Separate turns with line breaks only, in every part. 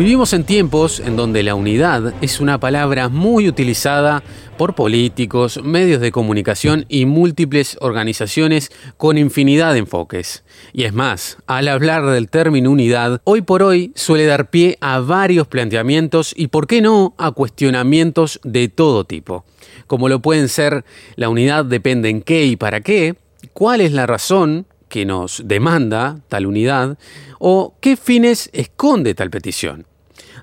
Vivimos en tiempos en donde la unidad es una palabra muy utilizada por políticos, medios de comunicación y múltiples organizaciones con infinidad de enfoques. Y es más, al hablar del término unidad, hoy por hoy suele dar pie a varios planteamientos y, por qué no, a cuestionamientos de todo tipo, como lo pueden ser la unidad depende en qué y para qué, cuál es la razón que nos demanda tal unidad o qué fines esconde tal petición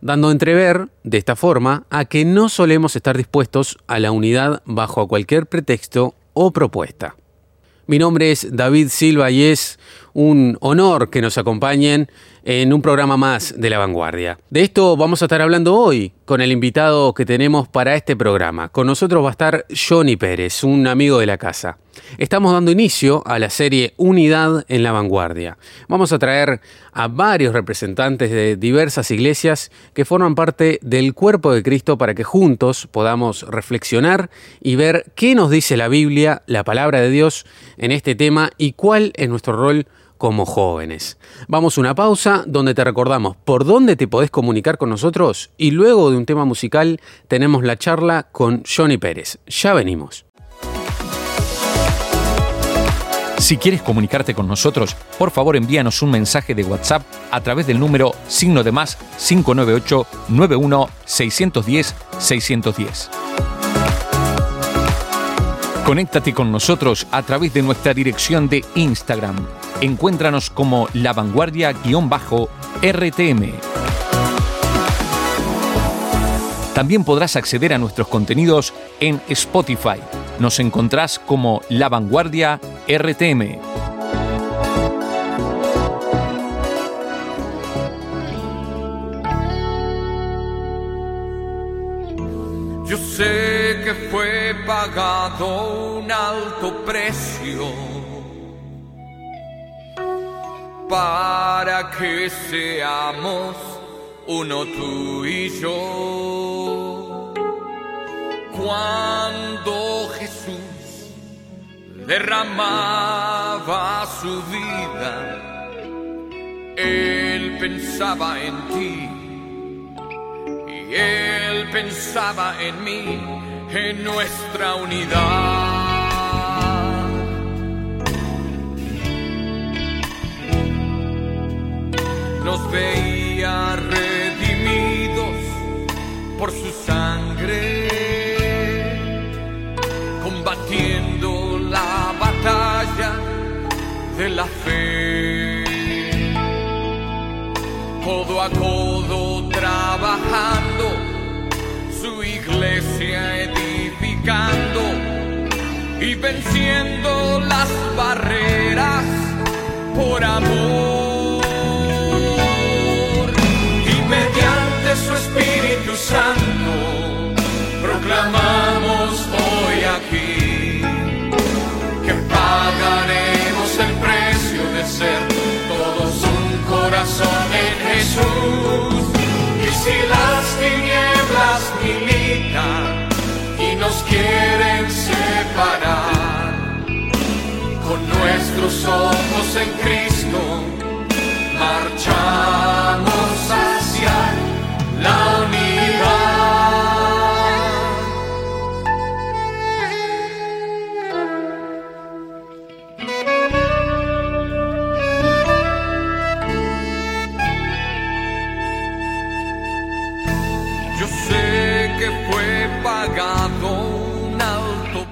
dando a entrever, de esta forma, a que no solemos estar dispuestos a la unidad bajo cualquier pretexto o propuesta. Mi nombre es David Silva y es un honor que nos acompañen en un programa más de La Vanguardia. De esto vamos a estar hablando hoy con el invitado que tenemos para este programa. Con nosotros va a estar Johnny Pérez, un amigo de la casa. Estamos dando inicio a la serie Unidad en la Vanguardia. Vamos a traer a varios representantes de diversas iglesias que forman parte del cuerpo de Cristo para que juntos podamos reflexionar y ver qué nos dice la Biblia, la palabra de Dios, en este tema y cuál es nuestro rol como jóvenes. Vamos a una pausa donde te recordamos por dónde te podés comunicar con nosotros y luego de un tema musical tenemos la charla con Johnny Pérez. Ya venimos.
Si quieres comunicarte con nosotros, por favor envíanos un mensaje de WhatsApp a través del número signo de más 598 91 610 610. Conéctate con nosotros a través de nuestra dirección de Instagram. Encuéntranos como La Vanguardia-RTM. También podrás acceder a nuestros contenidos en Spotify. Nos encontrás como La Vanguardia RTM.
Yo sé que fue pagado un alto precio para que seamos uno tú y yo. Cuando Jesús derramaba su vida, Él pensaba en ti y Él pensaba en mí, en nuestra unidad. Nos veía redimidos por su sangre, combatiendo la batalla de la fe codo a codo trabajando, su iglesia y venciendo las barreras por amor. Y mediante su Espíritu Santo proclamamos hoy aquí que pagaremos el precio de ser todos un corazón en Jesús. Y si las nuestros ojos en Cristo marchamos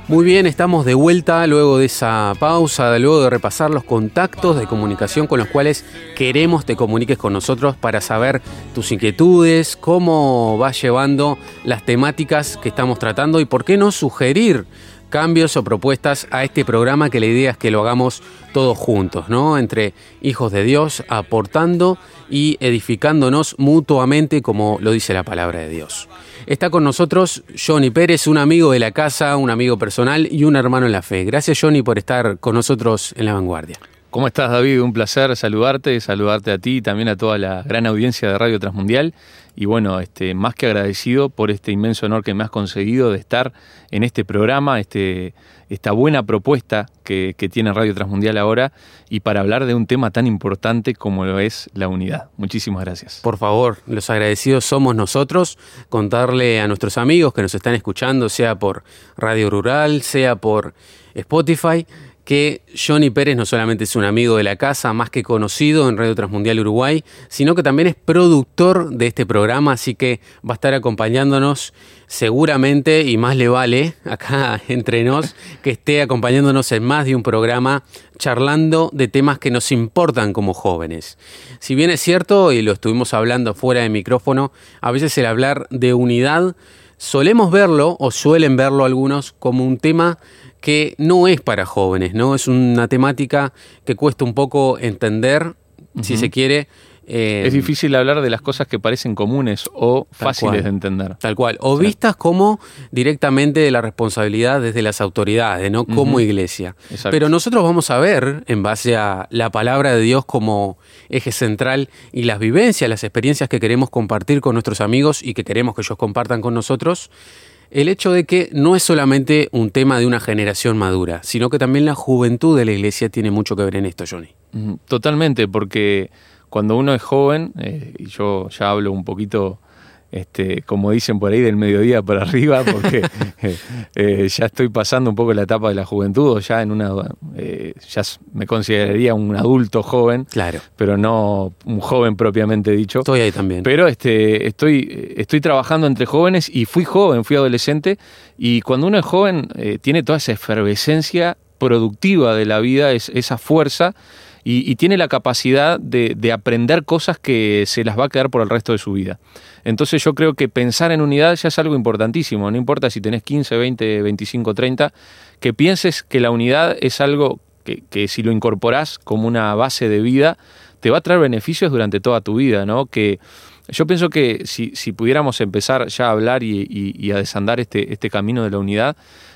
Muy bien, estamos de vuelta luego de esa pausa, luego de repasar los contactos de comunicación con los cuales queremos te comuniques con nosotros para saber tus inquietudes, cómo vas llevando las temáticas que estamos tratando y por qué no sugerir cambios o propuestas a este programa que la idea es que lo hagamos todos juntos, ¿no? Entre hijos de Dios, aportando y edificándonos mutuamente como lo dice la palabra de Dios. Está con nosotros Johnny Pérez, un amigo de la casa, un amigo personal y un hermano en la fe. Gracias Johnny por estar con nosotros en la vanguardia.
¿Cómo estás David? Un placer saludarte, saludarte a ti y también a toda la gran audiencia de Radio Transmundial. Y bueno, este, más que agradecido por este inmenso honor que me has conseguido de estar en este programa, este, esta buena propuesta que, que tiene Radio Transmundial ahora y para hablar de un tema tan importante como lo es la unidad. Muchísimas gracias.
Por favor, los agradecidos somos nosotros, contarle a nuestros amigos que nos están escuchando, sea por Radio Rural, sea por Spotify, que Johnny Pérez no solamente es un amigo de la casa, más que conocido en Radio Transmundial Uruguay, sino que también es productor de este programa, así que va a estar acompañándonos seguramente, y más le vale acá entre nos, que esté acompañándonos en más de un programa charlando de temas que nos importan como jóvenes. Si bien es cierto, y lo estuvimos hablando fuera de micrófono, a veces el hablar de unidad, solemos verlo, o suelen verlo algunos, como un tema que no es para jóvenes, ¿no? Es una temática que cuesta un poco entender, si se quiere.
Eh, es difícil hablar de las cosas que parecen comunes o fáciles
cual,
de entender.
Tal cual. O vistas como directamente de la responsabilidad desde las autoridades, ¿no? Como iglesia.
Exacto.
Pero nosotros vamos a ver, en base a la palabra de Dios como eje central y las vivencias, las experiencias que queremos compartir con nuestros amigos y que queremos que ellos compartan con nosotros, el hecho de que no es solamente un tema de una generación madura, sino que también la juventud de la iglesia tiene mucho que ver en esto, Johnny.
Totalmente, porque cuando uno es joven, eh, y yo ya hablo un poquito, este, como dicen por ahí, del mediodía para arriba, porque eh, eh, ya estoy pasando un poco la etapa de la juventud, o ya en una, eh, ya me consideraría un adulto joven,
Claro.
pero no un joven propiamente dicho.
Estoy ahí también.
Pero este, estoy, estoy trabajando entre jóvenes y fui joven, fui adolescente, y cuando uno es joven eh, tiene toda esa efervescencia productiva de la vida, es, esa fuerza, y, tiene la capacidad de, de aprender cosas que se las va a quedar por el resto de su vida. Entonces yo creo que pensar en unidad ya es algo importantísimo, no importa si tenés 15, 20, 25, 30, que pienses que la unidad es algo que, si lo incorporás como una base de vida, te va a traer beneficios durante toda tu vida, ¿no? Que yo pienso que si, pudiéramos empezar ya a hablar y a desandar este, este camino de la unidad,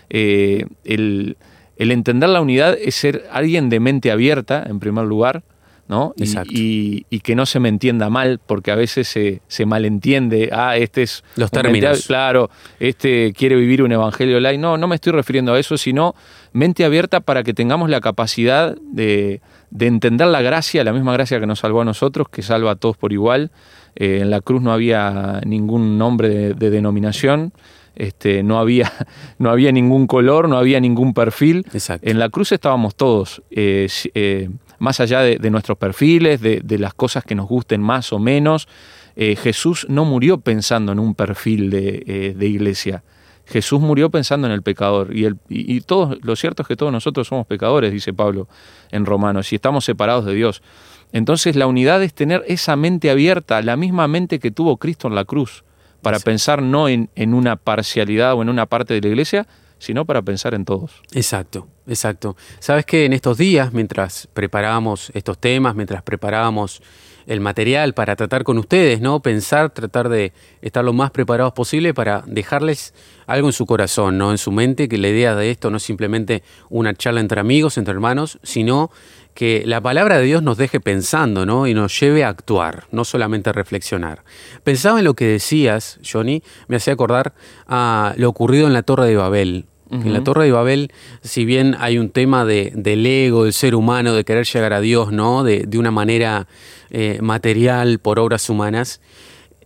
eh, el, el entender la unidad es ser alguien de mente abierta, en primer lugar, ¿no? Y, y- y que no se me entienda mal, porque a veces se, se malentiende, ah, este es...
Los
mente
términos.
Claro, este quiere vivir un evangelio light. No, no me estoy refiriendo a eso, sino mente abierta para que tengamos la capacidad de, de entender la gracia, la misma gracia que nos salvó a nosotros, que salva a todos por igual. Eh, en la cruz no había ningún nombre de, de denominación, este, no, había, no había ningún color, no había ningún perfil.
Exacto.
En la cruz estábamos todos, eh, eh, más allá de, de nuestros perfiles, de, de las cosas que nos gusten más o menos. eh, Jesús no murió pensando en un perfil de, eh, de iglesia. Jesús murió pensando en el pecador. Y, el, y, y todos, lo cierto es que todos nosotros somos pecadores, dice Pablo en Romanos, y estamos separados de Dios. Entonces la unidad es tener esa mente abierta, la misma mente que tuvo Cristo en la cruz, para pensar no en, en una parcialidad o en una parte de la iglesia, sino para pensar en todos.
Exacto, exacto. Sabes que en estos días, mientras preparábamos estos temas, mientras preparábamos el material para tratar con ustedes, ¿no? Pensar, tratar de estar lo más preparados posible para dejarles algo en su corazón, ¿no? En su mente, que la idea de esto no es simplemente una charla entre amigos, entre hermanos, sino que la palabra de Dios nos deje pensando, ¿no? Y nos lleve a actuar, no solamente a reflexionar. Pensaba en lo que decías, Johnny, me hacía acordar a lo ocurrido en la Torre de Babel. En la Torre de Babel, si bien hay un tema de, del ego, del ser humano, de querer llegar a Dios, ¿no? De, de una manera eh, material, por obras humanas,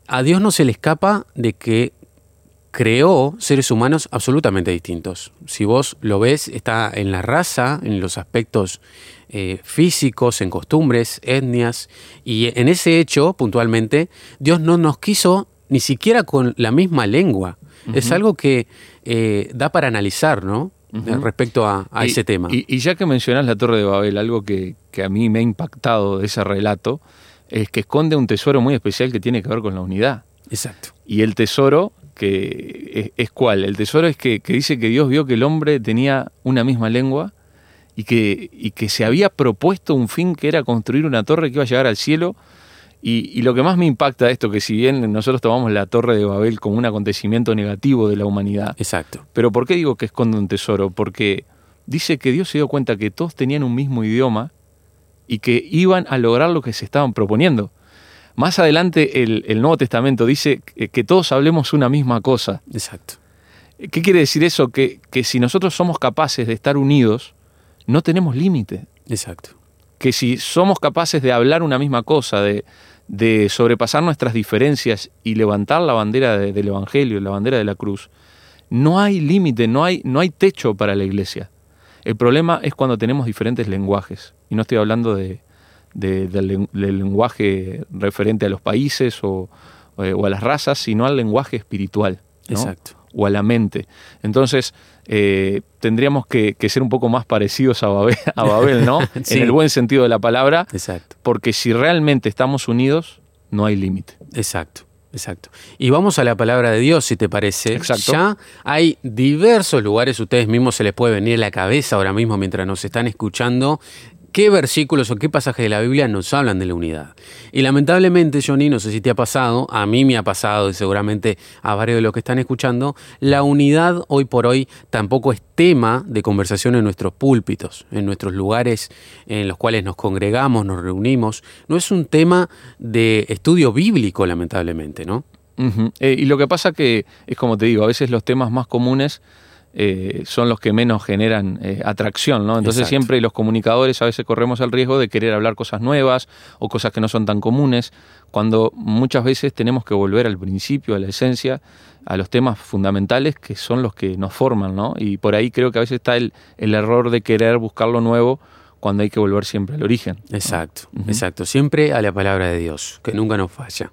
a Dios no se le escapa de que creó seres humanos absolutamente distintos. Si vos lo ves, está en la raza, en los aspectos eh, físicos, en costumbres, etnias, y en ese hecho, puntualmente, Dios no nos quiso ni siquiera con la misma lengua. Es algo que eh, da para analizar, ¿no?
Ujú.
Respecto a, a
Y-
ese tema.
Y, y ya que mencionás la Torre de Babel, algo que, que a mí me ha impactado de ese relato es que esconde un tesoro muy especial que tiene que ver con la unidad.
Exacto.
Y el tesoro que es, es cuál. El tesoro es que, que dice que Dios vio que el hombre tenía una misma lengua y que, y que se había propuesto un fin que era construir una torre que iba a llegar al cielo. Y, y lo que más me impacta de esto, que si bien nosotros tomamos la torre de Babel como un acontecimiento negativo de la humanidad,
Exacto.
pero ¿por qué digo que esconde un tesoro? Porque dice que Dios se dio cuenta que todos tenían un mismo idioma y que iban a lograr lo que se estaban proponiendo. Más adelante el, el Nuevo Testamento dice que, que todos hablemos una misma cosa.
Exacto.
¿Qué quiere decir eso? Que, que si nosotros somos capaces de estar unidos, no tenemos límite.
Exacto.
Que si somos capaces de hablar una misma cosa, de, de sobrepasar nuestras diferencias y levantar la bandera de- del Evangelio, la bandera de la cruz, no hay límite, no hay, no hay techo para la iglesia. El problema es cuando tenemos diferentes lenguajes. Y no estoy hablando de, de- del, len- del lenguaje referente a los países o, eh, o a las razas, sino al lenguaje espiritual. ¿no?
Exacto.
o a la mente. Entonces, eh, tendríamos que, que ser un poco más parecidos a Babel, a Babel ¿no?
Sí.
En el buen sentido de la palabra,
Exacto.
porque si realmente estamos unidos, no hay límite.
Exacto. Exacto. Y vamos a la palabra de Dios, si te parece.
Exacto.
Ya hay diversos lugares, ustedes mismos se les puede venir a la cabeza ahora mismo mientras nos están escuchando, qué versículos o qué pasajes de la Biblia nos hablan de la unidad. Y lamentablemente, Johnny, no sé si te ha pasado, a mí me ha pasado y seguramente a varios de los que están escuchando, la unidad hoy por hoy tampoco es tema de conversación en nuestros púlpitos, en nuestros lugares en los cuales nos congregamos, nos reunimos. No es un tema de estudio bíblico, lamentablemente, ¿no?
Eh, y lo que pasa que es como te digo, a veces los temas más comunes eh, son los que menos generan eh, atracción, ¿no? Entonces
Exacto.
siempre los comunicadores a veces corremos el riesgo de querer hablar cosas nuevas o cosas que no son tan comunes, cuando muchas veces tenemos que volver al principio, a la esencia, a los temas fundamentales que son los que nos forman, ¿no? Y por ahí creo que a veces está el, el error de querer buscar lo nuevo cuando hay que volver siempre al origen.
Exacto, exacto. Siempre a la palabra de Dios, que nunca nos falla.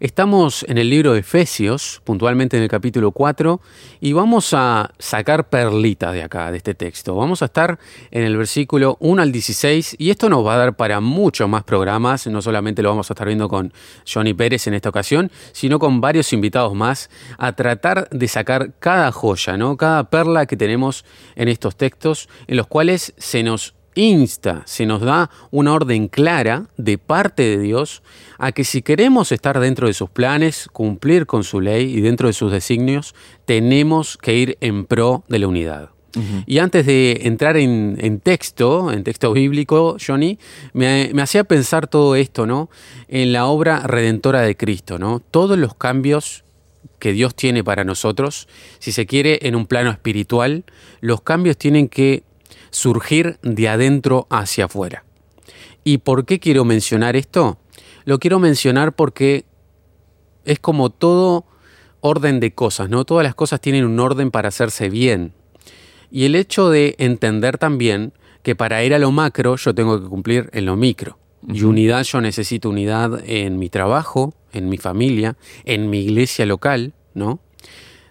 Estamos en el libro de Efesios, puntualmente en el capítulo 4, y vamos a sacar perlitas de acá, de este texto. Vamos a estar en el versículo 1 al 16, y esto nos va a dar para muchos más programas. No solamente lo vamos a estar viendo con Johnny Pérez en esta ocasión, sino con varios invitados más, a tratar de sacar cada joya, ¿no? cada perla que tenemos en estos textos, en los cuales se nos insta, se nos da una orden clara de parte de Dios a que si queremos estar dentro de sus planes, cumplir con su ley y dentro de sus designios, tenemos que ir en pro de la unidad. Y antes de entrar en, en texto, en texto bíblico, Johnny, me, me hacía pensar todo esto, ¿no? En la obra redentora de Cristo, ¿no? Todos los cambios que Dios tiene para nosotros, si se quiere, en un plano espiritual, los cambios tienen que surgir de adentro hacia afuera. ¿Y por qué quiero mencionar esto? Lo quiero mencionar porque es como todo orden de cosas, ¿no? Todas las cosas tienen un orden para hacerse bien. Y el hecho de entender también que para ir a lo macro yo tengo que cumplir en lo micro. Y unidad, yo necesito unidad en mi trabajo, en mi familia, en mi iglesia local, ¿no?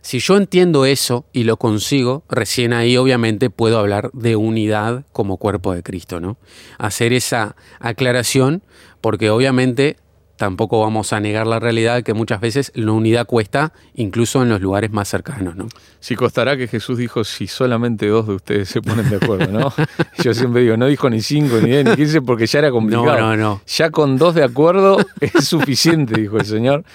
Si yo entiendo eso y lo consigo, recién ahí obviamente puedo hablar de unidad como cuerpo de Cristo, ¿no? Hacer esa aclaración porque obviamente tampoco vamos a negar la realidad que muchas veces la unidad cuesta incluso en los lugares más cercanos, ¿no?
Si costará que Jesús dijo si solamente dos de ustedes se ponen de acuerdo, ¿no? Yo siempre digo, no dijo ni cinco, ni diez, ni quince, porque ya era complicado.
No, no, no.
Ya con dos de acuerdo es suficiente, dijo el Señor,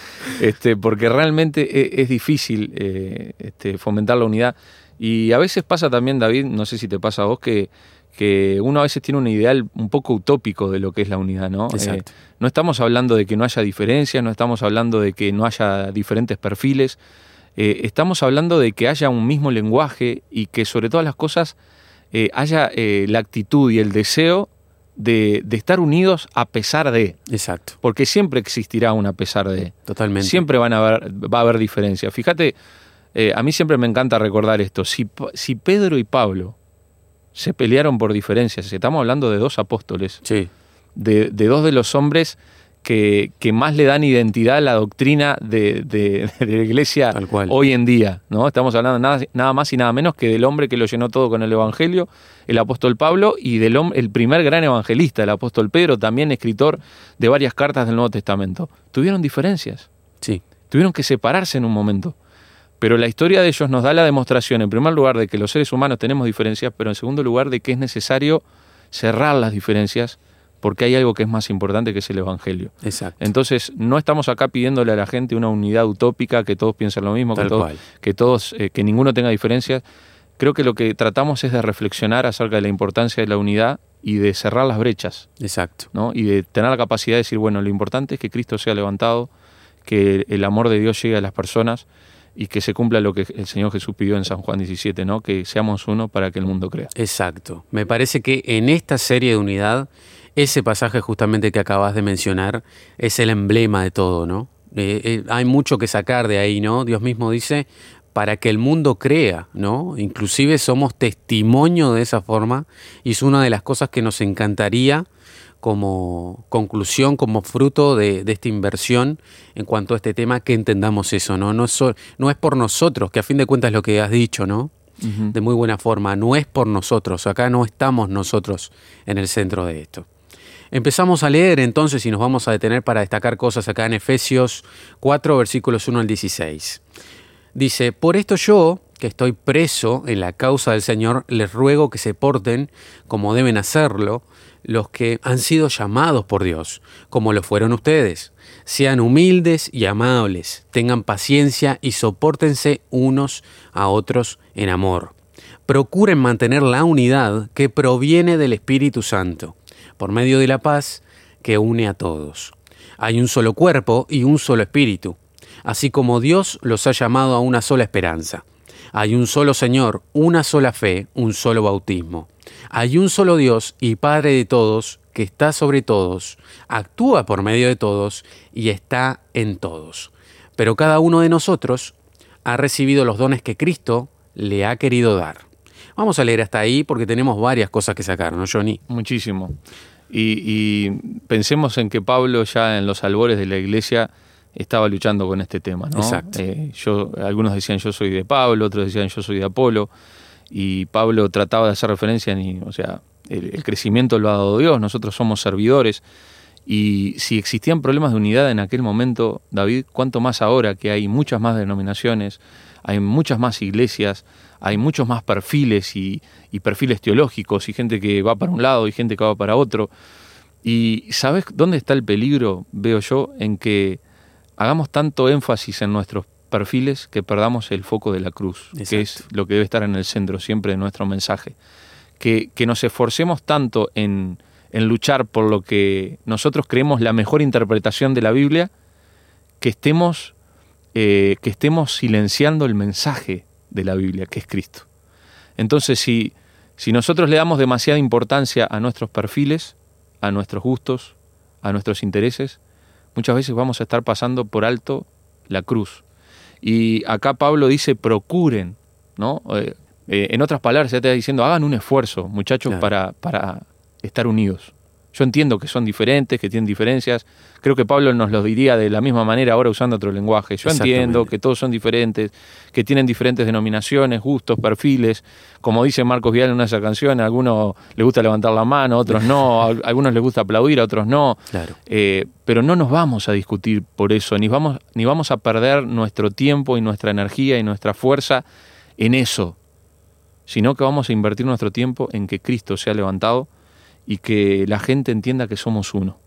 este, porque realmente e- es, difícil eh, este, fomentar la unidad. Y a veces pasa también, David, no sé si te pasa a vos, que, que uno a veces tiene un ideal un poco utópico de lo que es la unidad, ¿no?
Exacto.
Eh, no estamos hablando de que no haya diferencias, no estamos hablando de que no haya diferentes perfiles, eh, estamos hablando de que haya un mismo lenguaje y que sobre todas las cosas eh, haya la actitud y el deseo de, de estar unidos a pesar de,
Exacto,
porque siempre existirá un a pesar de.
totalmente.
Siempre van a haber, va a haber diferencias. Fíjate, a mí siempre me encanta recordar esto. Si, si Pedro y Pablo se pelearon por diferencias, estamos hablando de dos apóstoles,
Sí,
de, de dos de los hombres que, que más le dan identidad a la doctrina de, de- de la iglesia
Tal cual.
hoy en día. ¿no? Estamos hablando nada, nada más y nada menos que del hombre que lo llenó todo con el Evangelio, el apóstol Pablo, y del el primer gran evangelista, el apóstol Pedro, también escritor de varias cartas del Nuevo Testamento. Tuvieron diferencias,
sí,
tuvieron que separarse en un momento. Pero la historia de ellos nos da la demostración, en primer lugar, de que los seres humanos tenemos diferencias, pero en segundo lugar, de que es necesario cerrar las diferencias porque hay algo que es más importante que es el Evangelio.
Exacto.
Entonces, no estamos acá pidiéndole a la gente una unidad utópica, que todos piensen lo mismo, que todos, que, todos eh, que ninguno tenga diferencias. Creo que lo que tratamos es de reflexionar acerca de la importancia de la unidad y de cerrar las brechas,
Exacto.
¿no? Y de tener la capacidad de decir, bueno, lo importante es que Cristo sea levantado, que el amor de Dios llegue a las personas y que se cumpla lo que el Señor Jesús pidió en San Juan 17, ¿no? Que seamos uno para que el mundo crea.
Exacto. Me parece que en esta serie de unidad, ese pasaje justamente que acabas de mencionar es el emblema de todo, ¿no? Eh, eh, hay mucho que sacar de ahí, ¿no? Dios mismo dice, para que el mundo crea, ¿no? Inclusive somos testimonio de esa forma y es una de las cosas que nos encantaría como conclusión, como fruto de, de esta inversión en cuanto a este tema, que entendamos eso, ¿no? No es, so- no es por nosotros, que a fin de cuentas es lo que has dicho, ¿no? de muy buena forma. No es por nosotros, acá no estamos nosotros en el centro de esto. Empezamos a leer entonces y nos vamos a detener para destacar cosas acá en Efesios 4, versículos 1 al 16. Dice, por esto yo, que estoy preso en la causa del Señor, les ruego que se porten como deben hacerlo los que han sido llamados por Dios, como lo fueron ustedes. Sean humildes y amables, tengan paciencia y soportense unos a otros en amor. Procuren mantener la unidad que proviene del Espíritu Santo, por medio de la paz que une a todos. Hay un solo cuerpo y un solo espíritu, así como Dios los ha llamado a una sola esperanza. Hay un solo Señor, una sola fe, un solo bautismo. Hay un solo Dios y Padre de todos, que está sobre todos, actúa por medio de todos y está en todos. Pero cada uno de nosotros ha recibido los dones que Cristo le ha querido dar. Vamos a leer hasta ahí porque tenemos varias cosas que sacar, ¿no, Johnny?
Muchísimo. Y, y pensemos en que Pablo ya en los albores de la iglesia estaba luchando con este tema, ¿no?
Exacto.
Eh, yo, algunos decían yo soy de Pablo, otros decían yo soy de Apolo, y Pablo trataba de hacer referencia en, o sea, el, el crecimiento lo ha dado Dios, nosotros somos servidores, y si existían problemas de unidad en aquel momento, David, cuánto más ahora que hay muchas más denominaciones, hay muchas más iglesias, hay muchos más perfiles y, y perfiles teológicos, y gente que va para un lado y gente que va para otro. Y ¿sabes dónde está el peligro, veo yo, en que hagamos tanto énfasis en nuestros perfiles que perdamos el foco de la cruz, que es lo que debe estar en el centro siempre de nuestro mensaje? Que, que nos esforcemos tanto en, en luchar por lo que nosotros creemos la mejor interpretación de la Biblia, que estemos, eh, que estemos silenciando el mensaje de la Biblia, que es Cristo. Entonces, si, si nosotros le damos demasiada importancia a nuestros perfiles, a nuestros gustos, a nuestros intereses, muchas veces vamos a estar pasando por alto la cruz. Y acá Pablo dice, procuren, ¿no? Eh, eh, en otras palabras, ya te está diciendo, hagan un esfuerzo, muchachos,
Claro.
para, para estar unidos. Yo entiendo que son diferentes, que tienen diferencias. Creo que Pablo nos lo diría de la misma manera ahora usando otro lenguaje. Yo entiendo que todos son diferentes, que tienen diferentes denominaciones, gustos, perfiles. Como dice Marcos Vial en una de esas canciones, a algunos les gusta levantar la mano, a otros no, a algunos les gusta aplaudir, a otros no.
Claro.
Eh, pero no nos vamos a discutir por eso, ni vamos, ni vamos a perder nuestro tiempo y nuestra energía y nuestra fuerza en eso, sino que vamos a invertir nuestro tiempo en que Cristo sea levantado y que la gente entienda que somos uno.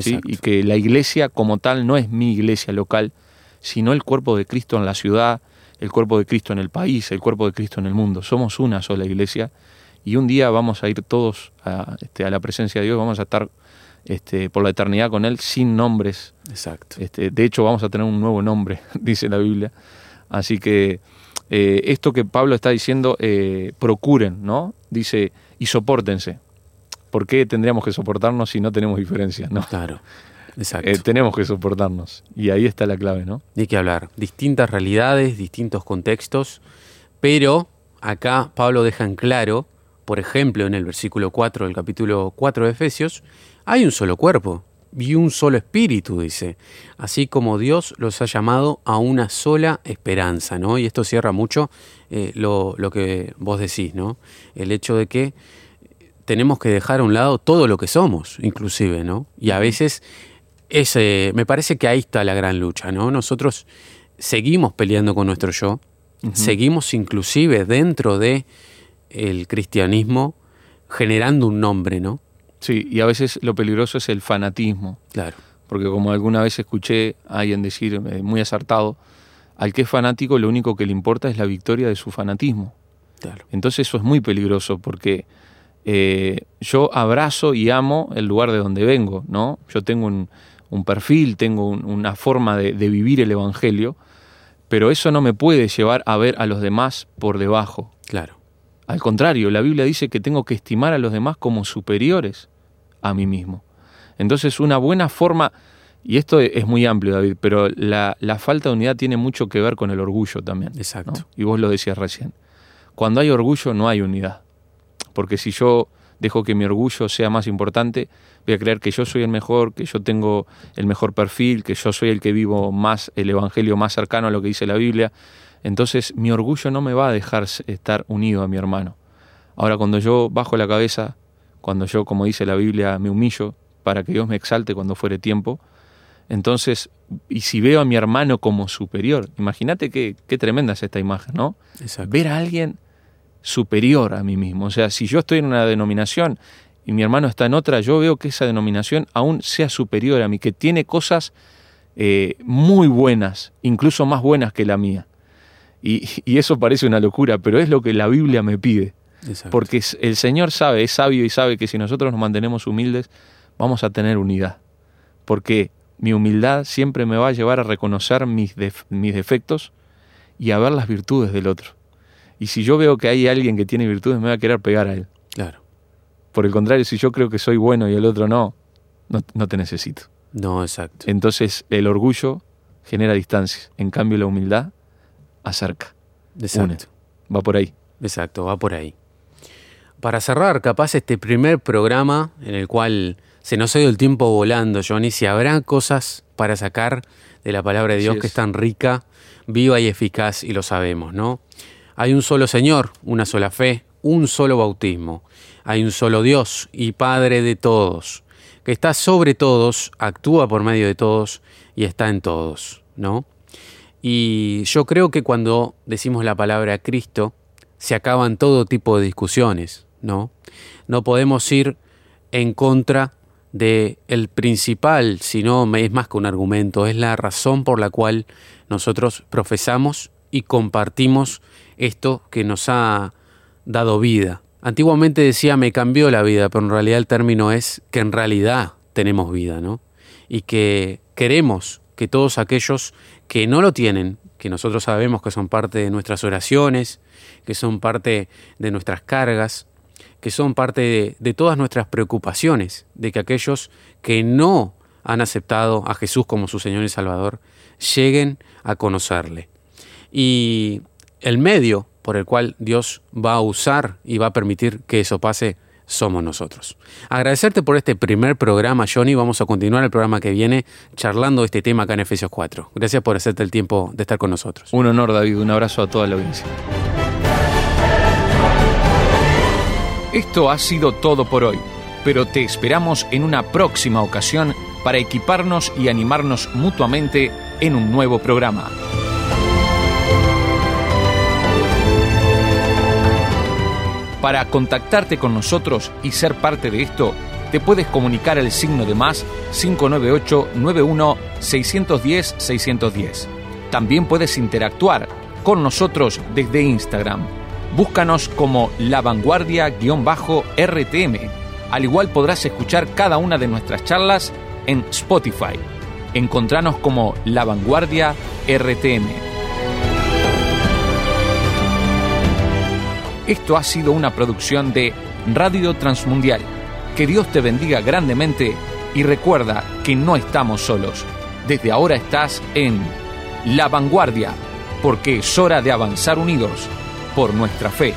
¿sí? Y que la iglesia como tal no es mi iglesia local, sino el cuerpo de Cristo en la ciudad, el cuerpo de Cristo en el país, el cuerpo de Cristo en el mundo. Somos una sola iglesia y un día vamos a ir todos a, este, a la presencia de Dios, vamos a estar este, por la eternidad con Él sin nombres.
Exacto.
Este, de hecho, vamos a tener un nuevo nombre, dice la Biblia. Así que eh, esto que Pablo está diciendo, eh, procuren, ¿no? Dice, y soportense. ¿Por qué tendríamos que soportarnos si no tenemos diferencias? No,
Claro. Exacto.
Eh, tenemos que soportarnos. Y ahí está la clave, ¿no?
Ni que hablar. Distintas realidades, distintos contextos, pero acá Pablo deja en claro, por ejemplo, en el versículo 4 del capítulo 4 de Efesios, hay un solo cuerpo y un solo espíritu, dice, así como Dios los ha llamado a una sola esperanza, ¿no? Y esto cierra mucho eh, lo, lo que vos decís, ¿no? El hecho de que tenemos que dejar a un lado todo lo que somos, inclusive, ¿no? Y a veces es, eh, me parece que ahí está la gran lucha, ¿no? Nosotros seguimos peleando con nuestro yo, seguimos inclusive dentro de el cristianismo generando un nombre, ¿no?
Sí, y a veces lo peligroso es el fanatismo.
Claro.
Porque como alguna vez escuché a alguien decir, eh, muy acertado, al que es fanático lo único que le importa es la victoria de su fanatismo.
Claro.
Entonces eso es muy peligroso porque eh, yo abrazo y amo el lugar de donde vengo, ¿no? Yo tengo un, un perfil, tengo un- una forma de, de vivir el Evangelio, pero eso no me puede llevar a ver a los demás por debajo.
Claro.
Al contrario, la Biblia dice que tengo que estimar a los demás como superiores a mí mismo. Entonces, una buena forma, y esto es muy amplio, David, pero la, la falta de unidad tiene mucho que ver con el orgullo también. ¿no?
Exacto.
Y vos lo decías recién. Cuando hay orgullo, no hay unidad. Porque si yo dejo que mi orgullo sea más importante, voy a creer que yo soy el mejor, que yo tengo el mejor perfil, que yo soy el que vivo más el evangelio más cercano a lo que dice la Biblia. Entonces mi orgullo no me va a dejar estar unido a mi hermano. Ahora cuando yo bajo la cabeza, cuando yo, como dice la Biblia, me humillo para que Dios me exalte cuando fuere tiempo, entonces, y si veo a mi hermano como superior, imagínate qué, qué tremenda es esta imagen, ¿no?
Exacto.
ver a alguien superior a mí mismo. O sea, si yo estoy en una denominación y mi hermano está en otra, yo veo que esa denominación aún sea superior a mí, que tiene cosas eh, muy buenas, incluso más buenas que la mía. Y, y eso parece una locura, pero es lo que la Biblia me pide.
Exacto.
Porque el Señor sabe, es sabio y sabe que si nosotros nos mantenemos humildes, vamos a tener unidad. Porque mi humildad siempre me va a llevar a reconocer mis, def- mis defectos y a ver las virtudes del otro. Y si yo veo que hay alguien que tiene virtudes, me voy a querer pegar a él.
Claro.
Por el contrario, si yo creo que soy bueno y el otro no, no, no te necesito.
No, exacto.
Entonces el orgullo genera distancia. En cambio la humildad acerca.
Exacto.
Va por ahí.
Exacto, va por ahí. Para cerrar, capaz este primer programa en el cual se nos ha ido el tiempo volando, Johnny, si habrá cosas para sacar de la palabra de Dios
es.
que es tan rica, viva y eficaz, y lo sabemos, ¿no? Hay un solo Señor, una sola fe, un solo bautismo. Hay un solo Dios y Padre de todos, que está sobre todos, actúa por medio de todos y está en todos, ¿no? Y yo creo que cuando decimos la palabra Cristo, se acaban todo tipo de discusiones, ¿no? No podemos ir en contra de el principal, sino es más que un argumento, es la razón por la cual nosotros profesamos y compartimos esto que nos ha dado vida. Antiguamente decía me cambió la vida, pero en realidad el término es que en realidad tenemos vida, ¿no? Y que queremos que todos aquellos que no lo tienen, que nosotros sabemos que son parte de nuestras oraciones, que son parte de nuestras cargas, que son parte de, de todas nuestras preocupaciones, de que aquellos que no han aceptado a Jesús como su Señor y Salvador lleguen a conocerle. Y el medio por el cual Dios va a usar y va a permitir que eso pase somos nosotros. Agradecerte por este primer programa, Johnny. Vamos a continuar el programa que viene charlando este tema acá en Efesios 4. Gracias por hacerte el tiempo de estar con nosotros.
Un honor, David. Un abrazo a toda la audiencia.
Esto ha sido todo por hoy, pero te esperamos en una próxima ocasión para equiparnos y animarnos mutuamente en un nuevo programa. Para contactarte con nosotros y ser parte de esto, te puedes comunicar al signo de más 598 91 610 610. También puedes interactuar con nosotros desde Instagram. Búscanos como La Vanguardia-RTM. Al igual podrás escuchar cada una de nuestras charlas en Spotify. Encontranos como La Vanguardia RTM. Esto ha sido una producción de Radio Transmundial. Que Dios te bendiga grandemente y recuerda que no estamos solos. Desde ahora estás en La Vanguardia, porque es hora de avanzar unidos por nuestra fe.